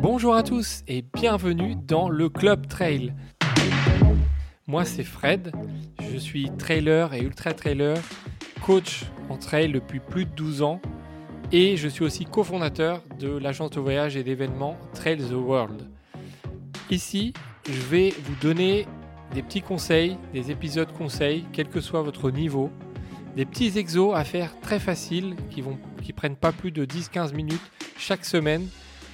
Bonjour à tous et bienvenue dans le Club Trail. Moi c'est Fred, je suis trailer et ultra trailer, coach en trail depuis plus de 12 ans et je suis aussi cofondateur de l'agence de voyage et d'événements Trail the World. Ici, je vais vous donner des petits conseils, des épisodes conseils, quel que soit votre niveau, des petits exos à faire très faciles qui vont qui prennent pas plus de 10-15 minutes chaque semaine.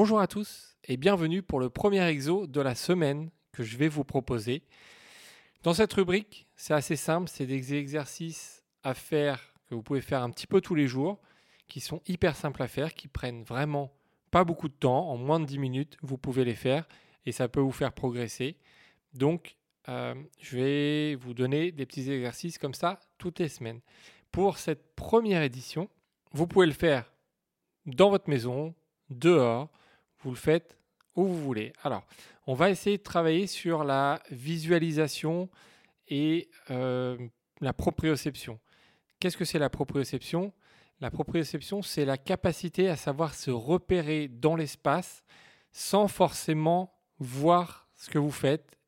Bonjour à tous et bienvenue pour le premier exo de la semaine que je vais vous proposer. Dans cette rubrique, c'est assez simple, c'est des exercices à faire que vous pouvez faire un petit peu tous les jours, qui sont hyper simples à faire, qui prennent vraiment pas beaucoup de temps, en moins de 10 minutes, vous pouvez les faire et ça peut vous faire progresser. Donc, euh, je vais vous donner des petits exercices comme ça toutes les semaines. Pour cette première édition, vous pouvez le faire dans votre maison, dehors, vous le faites où vous voulez. Alors, on va essayer de travailler sur la visualisation et euh, la proprioception. Qu'est-ce que c'est la proprioception? La proprioception, c'est la capacité à savoir se repérer dans l'espace sans forcément voir ce que vous faites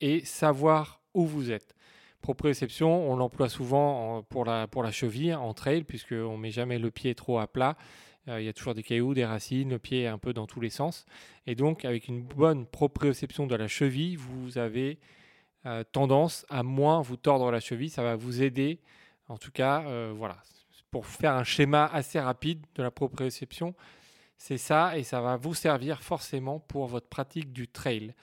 et savoir où vous êtes. Proprioception, on l'emploie souvent pour la, pour la cheville en trail, puisqu'on ne met jamais le pied trop à plat. Euh, il y a toujours des cailloux, des racines, le pied est un peu dans tous les sens. Et donc, avec une bonne proprioception de la cheville, vous avez euh, tendance à moins vous tordre la cheville. Ça va vous aider. En tout cas, euh, voilà. Pour faire un schéma assez rapide de la proprioception, c'est ça et ça va vous servir forcément pour votre pratique du trail.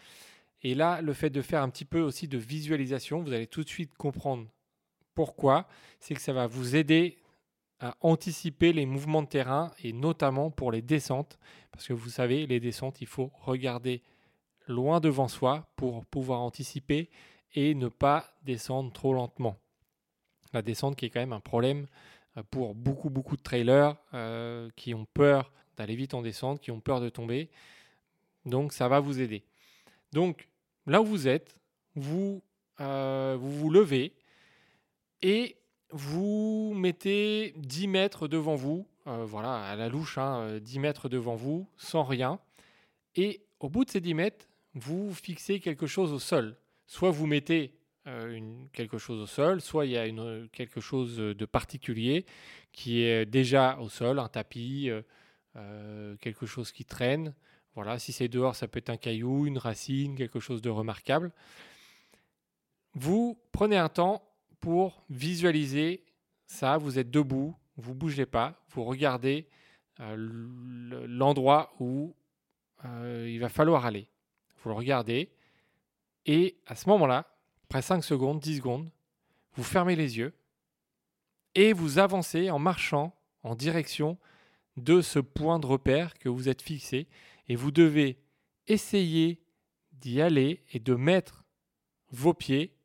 Et là, le fait de faire un petit peu aussi de visualisation, vous allez tout de suite comprendre pourquoi. C'est que ça va vous aider anticiper les mouvements de terrain et notamment pour les descentes. Parce que vous savez, les descentes, il faut regarder loin devant soi pour pouvoir anticiper et ne pas descendre trop lentement. La descente qui est quand même un problème euh, pour beaucoup beaucoup de trailers euh, qui ont peur d'aller vite en descente, qui ont peur de tomber. Donc ça va vous aider. Donc là où vous êtes, vous euh, vous, vous levez et vous mettez 10 mètres devant vous, euh, voilà, à la louche, 10 hein, mètres devant vous, sans rien. Et au bout de ces 10 mètres, vous fixez quelque chose au sol. Soit vous mettez euh, quelque chose au sol, soit il y a quelque chose de particulier qui est déjà au sol, un tapis, euh, quelque chose qui traîne. Voilà, si c'est dehors, ça peut être un caillou, une racine, quelque chose de remarquable. Vous prenez un temps pour visualiser ça. Vous êtes debout, vous ne bougez pas, vous regardez euh, l'endroit où euh, il va falloir aller. Vous le regardez et à ce moment-là, après 5 secondes, 10 secondes, vous fermez les yeux et vous avancez en marchant en direction de ce point de repère que vous êtes fixé et vous devez essayer d'y aller et de mettre vos pieds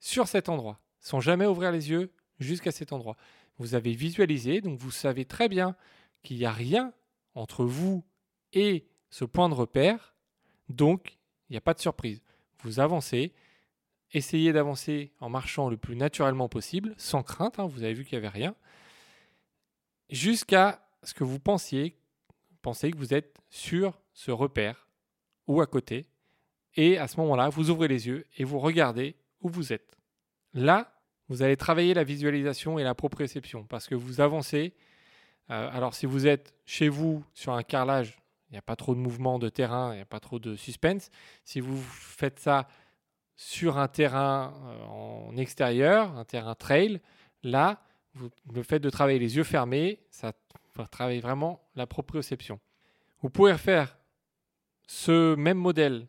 sur cet endroit sans jamais ouvrir les yeux jusqu'à cet endroit. Vous avez visualisé, donc vous savez très bien qu'il n'y a rien entre vous et ce point de repère, donc il n'y a pas de surprise. Vous avancez, essayez d'avancer en marchant le plus naturellement possible, sans crainte, hein, vous avez vu qu'il n'y avait rien, jusqu'à ce que vous pensiez, pensez que vous êtes sur ce repère ou à côté, et à ce moment-là, vous ouvrez les yeux et vous regardez où vous êtes. Là, vous allez travailler la visualisation et la proprioception parce que vous avancez. Euh, alors, si vous êtes chez vous sur un carrelage, il n'y a pas trop de mouvement de terrain, il n'y a pas trop de suspense. Si vous faites ça sur un terrain euh, en extérieur, un terrain trail, là, le fait de travailler les yeux fermés, ça va travailler vraiment la proprioception. Vous pouvez refaire ce même modèle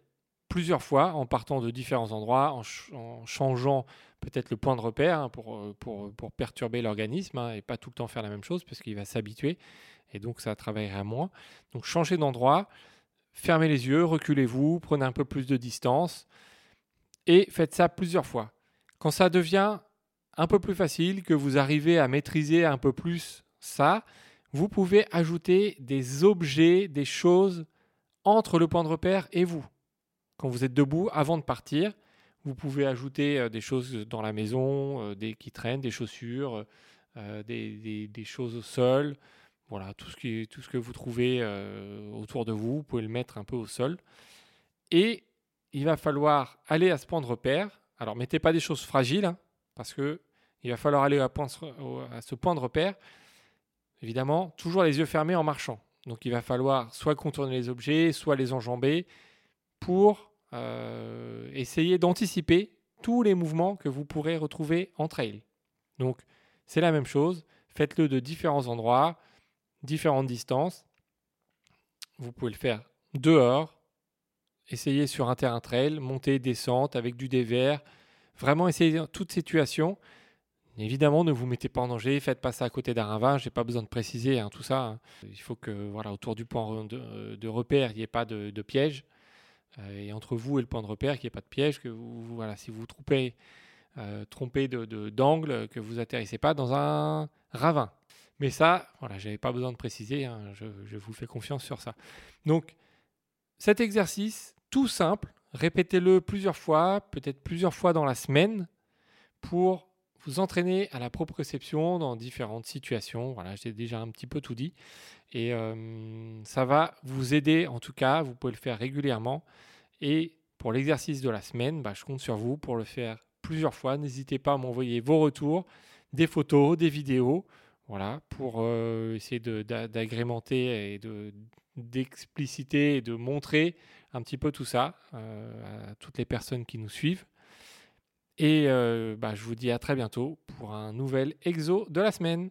plusieurs fois en partant de différents endroits, en changeant peut-être le point de repère hein, pour, pour, pour, perturber l'organisme hein, et pas tout le temps faire la même chose parce qu'il va s'habituer et donc ça travaillera moins. Donc changez d'endroit, fermez les yeux, reculez-vous, prenez un peu plus de distance et faites ça plusieurs fois. Quand ça devient un peu plus facile, que vous arrivez à maîtriser un peu plus ça, vous pouvez ajouter des objets, des choses entre le point de repère et vous. Quand vous êtes debout, avant de partir, vous pouvez ajouter euh, des choses dans la maison, euh, des qui traînent, des chaussures, euh, des, choses au sol. Voilà, tout ce, qui, tout ce que vous trouvez autour de vous, vous pouvez le mettre un peu au sol. Et il va falloir aller à ce point de repère. Alors, mettez pas des choses fragiles, hein, parce que il va falloir aller à ce point de repère. Évidemment, toujours les yeux fermés en marchant. Donc, il va falloir soit contourner les objets, soit les enjamber pour euh, essayer d'anticiper tous les mouvements que vous pourrez retrouver en trail. Donc, c'est la même chose. Faites-le de différents endroits, différentes distances. Vous pouvez le faire dehors, essayez sur un terrain trail, montée, descente avec du dévers. Vraiment essayez toute situation. Évidemment, ne vous mettez pas en danger, faites pas ça à côté d'un ravin, j'ai pas besoin de préciser hein, tout ça. Hein. Il faut que voilà, autour du point de, repère, il n'y ait pas de, piège. Euh, et entre vous et le point de repère, qu'il n'y ait pas de piège, que vous, voilà, si vous trompez, euh, trompez d'angle, que vous atterrissez pas dans un ravin. Mais ça, voilà, j'avais pas besoin de préciser, hein, je, je vous fais confiance sur ça. Donc, cet exercice, tout simple, répétez-le plusieurs fois, peut-être plusieurs fois dans la semaine, pour vous entraîner à la proprioception dans différentes situations. Voilà, j'ai déjà un petit peu tout dit. Et euh, ça va vous aider, en tout cas, vous pouvez le faire régulièrement. Et pour l'exercice de la semaine, bah, je compte sur vous pour le faire plusieurs fois. N'hésitez pas à m'envoyer vos retours, des photos, des vidéos, voilà, pour euh, essayer d'agrémenter et d'expliciter et de montrer un petit peu tout ça euh, à toutes les personnes qui nous suivent. Et euh, bah, je vous dis à très bientôt pour un nouvel exo de la semaine.